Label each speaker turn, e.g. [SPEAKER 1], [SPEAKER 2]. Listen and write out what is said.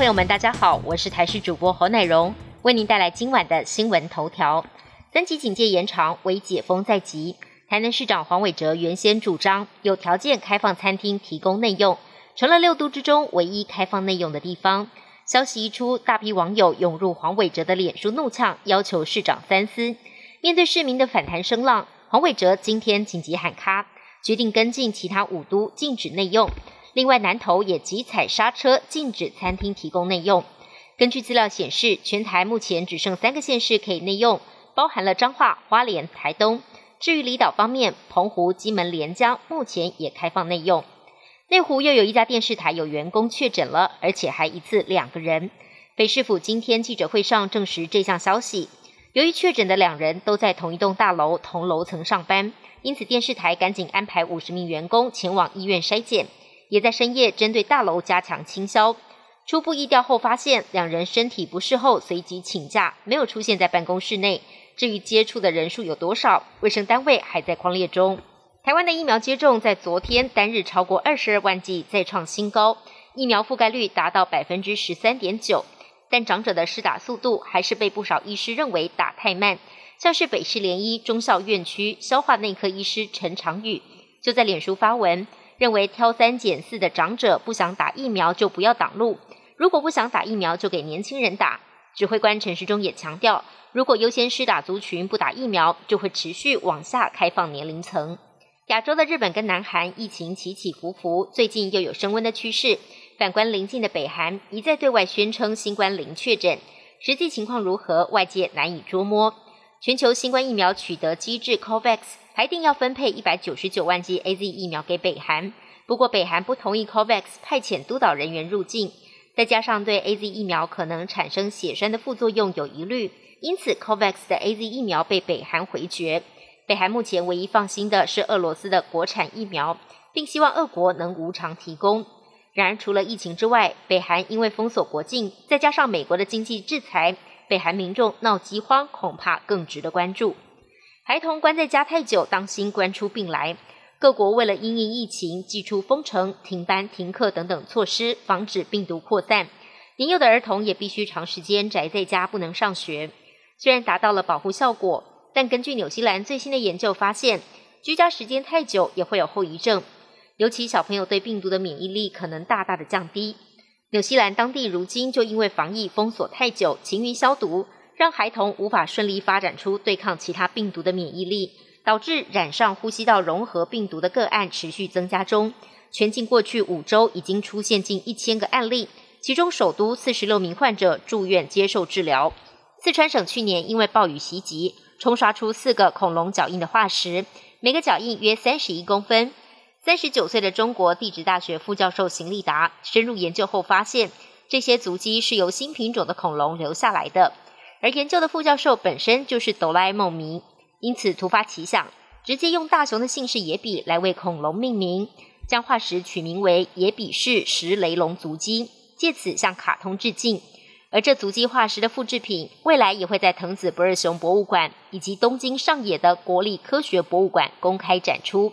[SPEAKER 1] 朋友们，大家好，我是台视主播侯乃荣，为您带来今晚的新闻头条。三级警戒延长，为解封在即。台南市长黄伟哲原先主张有条件开放餐厅提供内用，成了六都之中唯一开放内用的地方。消息一出，大批网友涌入黄伟哲的脸书怒呛，要求市长三思。面对市民的反弹声浪，黄伟哲今天紧急喊卡，决定跟进其他五都禁止内用。另外，南投也急踩刹车，禁止餐厅提供内用。根据资料显示，全台目前只剩三个县市可以内用，包含了彰化、花莲、台东。至于离岛方面，澎湖、金门、连江目前也开放内用。内湖又有一家电视台有员工确诊了，而且还一次两个人。北市府今天记者会上证实这项消息。由于确诊的两人都在同一栋大楼同楼层上班，因此电视台赶紧安排五十名员工前往医院筛检。也在深夜针对大楼加强清消，初步疫调后发现两人身体不适后随即请假，没有出现在办公室内。至于接触的人数有多少，卫生单位还在框列中。台湾的疫苗接种在昨天单日超过二十二万剂，再创新高，疫苗覆盖率达到百分之十三点九。但长者的施打速度还是被不少医师认为打太慢，像是北市联医中校院区消化内科医师陈长宇就在脸书发文。认为挑三拣四的长者不想打疫苗就不要挡路，如果不想打疫苗就给年轻人打。指挥官陈时中也强调，如果优先施打族群不打疫苗，就会持续往下开放年龄层。亚洲的日本跟南韩疫情起起伏伏，最近又有升温的趋势。反观邻近的北韩，一再对外宣称新冠零确诊，实际情况如何，外界难以捉摸。全球新冠疫苗取得机制 COVAX。还定要分配一百九十九万剂 A Z 疫苗给北韩，不过北韩不同意 COVAX 派遣督导人员入境，再加上对 A Z 疫苗可能产生血栓的副作用有疑虑，因此 COVAX 的 A Z 疫苗被北韩回绝。北韩目前唯一放心的是俄罗斯的国产疫苗，并希望俄国能无偿提供。然而，除了疫情之外，北韩因为封锁国境，再加上美国的经济制裁，北韩民众闹饥荒恐怕更值得关注。孩童关在家太久，当心关出病来。各国为了因应疫情，祭出封城、停班、停课等等措施，防止病毒扩散。年幼的儿童也必须长时间宅在家，不能上学。虽然达到了保护效果，但根据纽西兰最新的研究发现，居家时间太久也会有后遗症，尤其小朋友对病毒的免疫力可能大大的降低。纽西兰当地如今就因为防疫封锁太久，勤于消毒。让孩童无法顺利发展出对抗其他病毒的免疫力，导致染上呼吸道融合病毒的个案持续增加中。全境过去五周已经出现近一千个案例，其中首都四十六名患者住院接受治疗。四川省去年因为暴雨袭击，冲刷出四个恐龙脚印的化石，每个脚印约三十一公分。三十九岁的中国地质大学副教授邢立达深入研究后发现，这些足迹是由新品种的恐龙留下来的。而研究的副教授本身就是哆啦 A 梦迷，因此突发奇想，直接用大雄的姓氏野比来为恐龙命名，将化石取名为野比氏石雷龙足迹，借此向卡通致敬。而这足迹化石的复制品，未来也会在藤子不二雄博物馆以及东京上野的国立科学博物馆公开展出。